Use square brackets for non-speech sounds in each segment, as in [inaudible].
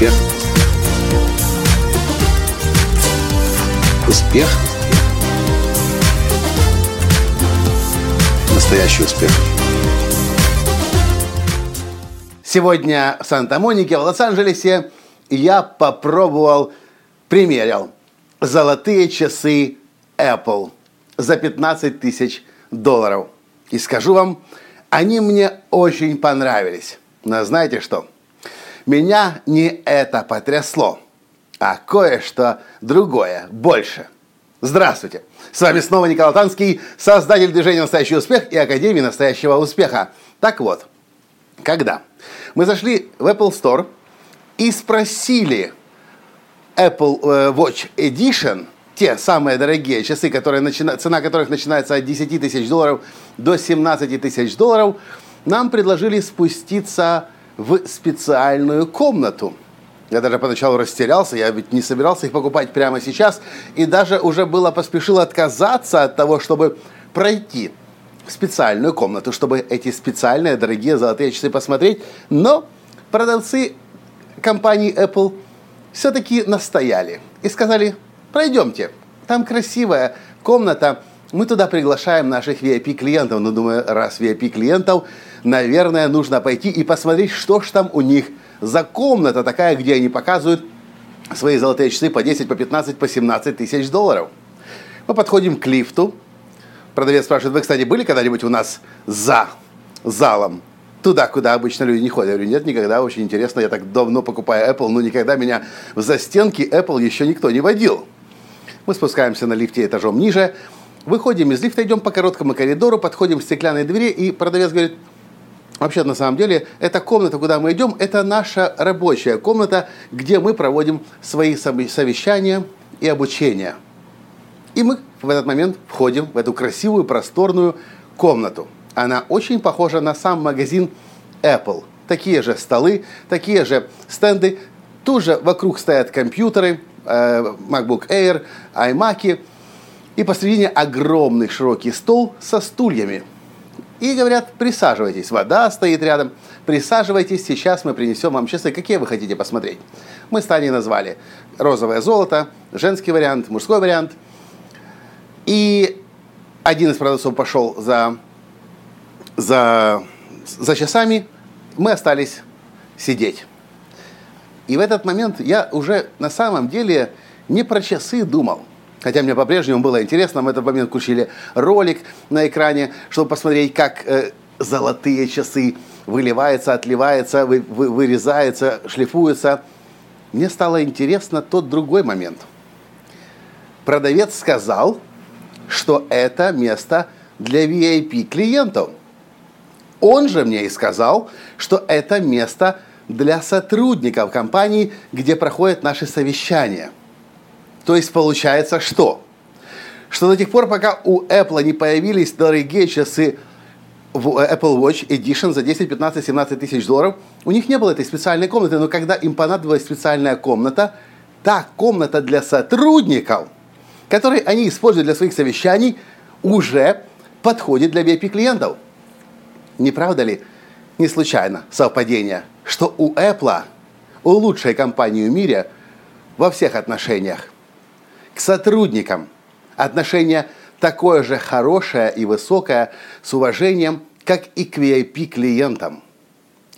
Успех. Успех. Настоящий успех. Сегодня в Санта-Монике, в Лос-Анджелесе я попробовал, примерил золотые часы Apple за 15 тысяч долларов. И скажу вам, они мне очень понравились. Но знаете что? Меня не это потрясло, а кое-что другое, больше. Здравствуйте! С вами снова Николай Танский, создатель движения «Настоящий успех» и Академии «Настоящего успеха». Так вот, когда мы зашли в Apple Store и спросили Apple э, Watch Edition, те самые дорогие часы, которые начина... цена которых начинается от 10 тысяч долларов до 17 тысяч долларов, нам предложили спуститься в специальную комнату. Я даже поначалу растерялся, я ведь не собирался их покупать прямо сейчас, и даже уже было поспешил отказаться от того, чтобы пройти в специальную комнату, чтобы эти специальные дорогие золотые часы посмотреть. Но продавцы компании Apple все-таки настояли и сказали, пройдемте, там красивая комната, мы туда приглашаем наших VIP-клиентов. Ну, думаю, раз VIP-клиентов, наверное, нужно пойти и посмотреть, что ж там у них за комната такая, где они показывают свои золотые часы по 10, по 15, по 17 тысяч долларов. Мы подходим к лифту. Продавец спрашивает, вы, кстати, были когда-нибудь у нас за залом? Туда, куда обычно люди не ходят. Я говорю, нет, никогда, очень интересно, я так давно покупаю Apple, но никогда меня в застенки Apple еще никто не водил. Мы спускаемся на лифте этажом ниже, Выходим из лифта, идем по короткому коридору, подходим к стеклянной двери, и продавец говорит, Вообще, на самом деле, эта комната, куда мы идем, это наша рабочая комната, где мы проводим свои совещания и обучение. И мы в этот момент входим в эту красивую, просторную комнату. Она очень похожа на сам магазин Apple. Такие же столы, такие же стенды. Тут же вокруг стоят компьютеры, э, MacBook Air, iMac, и посредине огромный широкий стол со стульями. И говорят, присаживайтесь, вода стоит рядом, присаживайтесь, сейчас мы принесем вам часы, какие вы хотите посмотреть. Мы с Таней назвали розовое золото, женский вариант, мужской вариант. И один из продавцов пошел за, за, за часами, мы остались сидеть. И в этот момент я уже на самом деле не про часы думал. Хотя мне по-прежнему было интересно, мы в этот момент включили ролик на экране, чтобы посмотреть, как э, золотые часы выливаются, отливаются, вы, вы, вырезаются, шлифуются. Мне стало интересно тот другой момент. Продавец сказал, что это место для VIP-клиентов. Он же мне и сказал, что это место для сотрудников компании, где проходят наши совещания – то есть получается что? Что до тех пор, пока у Apple не появились дорогие часы Apple Watch Edition за 10, 15, 17 тысяч долларов, у них не было этой специальной комнаты, но когда им понадобилась специальная комната, та комната для сотрудников, которую они используют для своих совещаний, уже подходит для VIP-клиентов. Не правда ли? Не случайно совпадение, что у Apple, у лучшей компании в мире, во всех отношениях, к сотрудникам отношение такое же хорошее и высокое с уважением, как и к VIP-клиентам.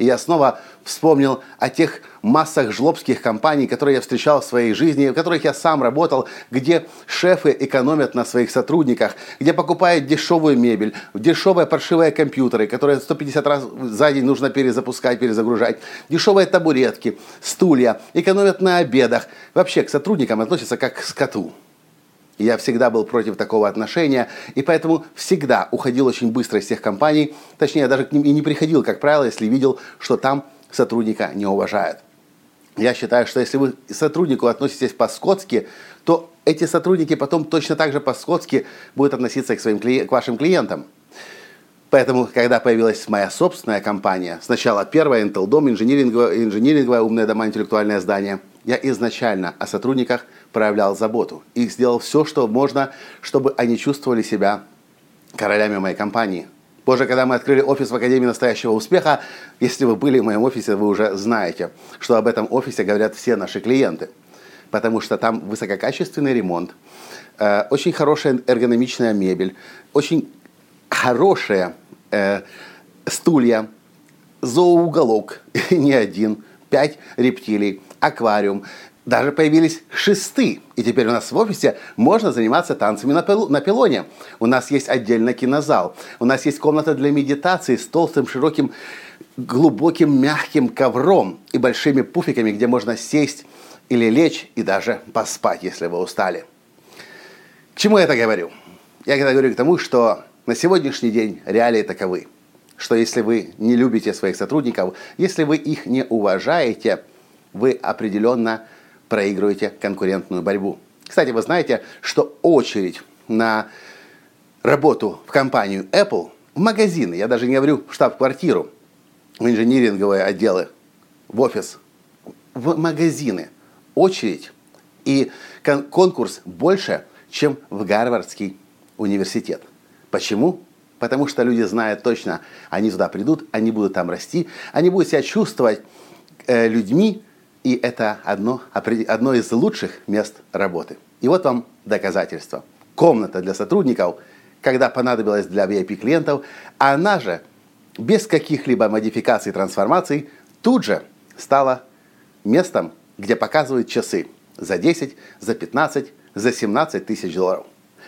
И я снова вспомнил о тех массах жлобских компаний, которые я встречал в своей жизни, в которых я сам работал, где шефы экономят на своих сотрудниках, где покупают дешевую мебель, дешевые паршивые компьютеры, которые 150 раз за день нужно перезапускать, перезагружать, дешевые табуретки, стулья, экономят на обедах. Вообще к сотрудникам относятся как к скоту. Я всегда был против такого отношения, и поэтому всегда уходил очень быстро из тех компаний. Точнее, я даже к ним и не приходил, как правило, если видел, что там сотрудника не уважают. Я считаю, что если вы к сотруднику относитесь по-скотски, то эти сотрудники потом точно так же по-скотски будут относиться к, своим, к вашим клиентам. Поэтому, когда появилась моя собственная компания, сначала первая Intel Dom, инжиниринговое, инжиниринговое умное дома, интеллектуальное здание, я изначально о сотрудниках проявлял заботу и сделал все, что можно, чтобы они чувствовали себя королями моей компании. Позже, когда мы открыли офис в Академии настоящего успеха, если вы были в моем офисе, вы уже знаете, что об этом офисе говорят все наши клиенты. Потому что там высококачественный ремонт, э, очень хорошая эргономичная мебель, очень хорошие э, стулья, зооуголок, [laughs] не один, пять рептилий, аквариум, даже появились шесты. И теперь у нас в офисе можно заниматься танцами на, пил, на пилоне. У нас есть отдельно кинозал. У нас есть комната для медитации с толстым, широким, глубоким, мягким ковром и большими пуфиками, где можно сесть или лечь и даже поспать, если вы устали. К чему я это говорю? Я это говорю к тому, что на сегодняшний день реалии таковы, что если вы не любите своих сотрудников, если вы их не уважаете, вы определенно проигрываете конкурентную борьбу. Кстати, вы знаете, что очередь на работу в компанию Apple в магазины, я даже не говорю в штаб-квартиру, в инжиниринговые отделы, в офис, в магазины, очередь и кон- конкурс больше, чем в Гарвардский университет. Почему? Потому что люди знают точно, они туда придут, они будут там расти, они будут себя чувствовать э, людьми, и это одно, одно из лучших мест работы. И вот вам доказательство. Комната для сотрудников, когда понадобилась для VIP-клиентов, она же без каких-либо модификаций и трансформаций тут же стала местом, где показывают часы за 10, за 15, за 17 тысяч долларов.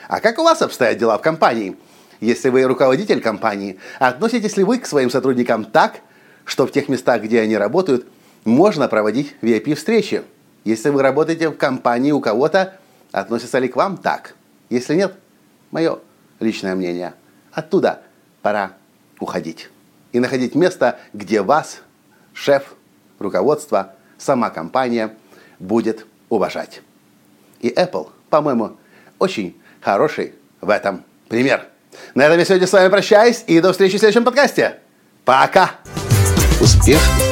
А как у вас обстоят дела в компании? Если вы руководитель компании, относитесь ли вы к своим сотрудникам так, что в тех местах, где они работают, можно проводить VIP-встречи. Если вы работаете в компании у кого-то, относится ли к вам так? Если нет, мое личное мнение, оттуда пора уходить. И находить место, где вас, шеф, руководство, сама компания будет уважать. И Apple, по-моему, очень хороший в этом пример. На этом я сегодня с вами прощаюсь и до встречи в следующем подкасте. Пока! Успех!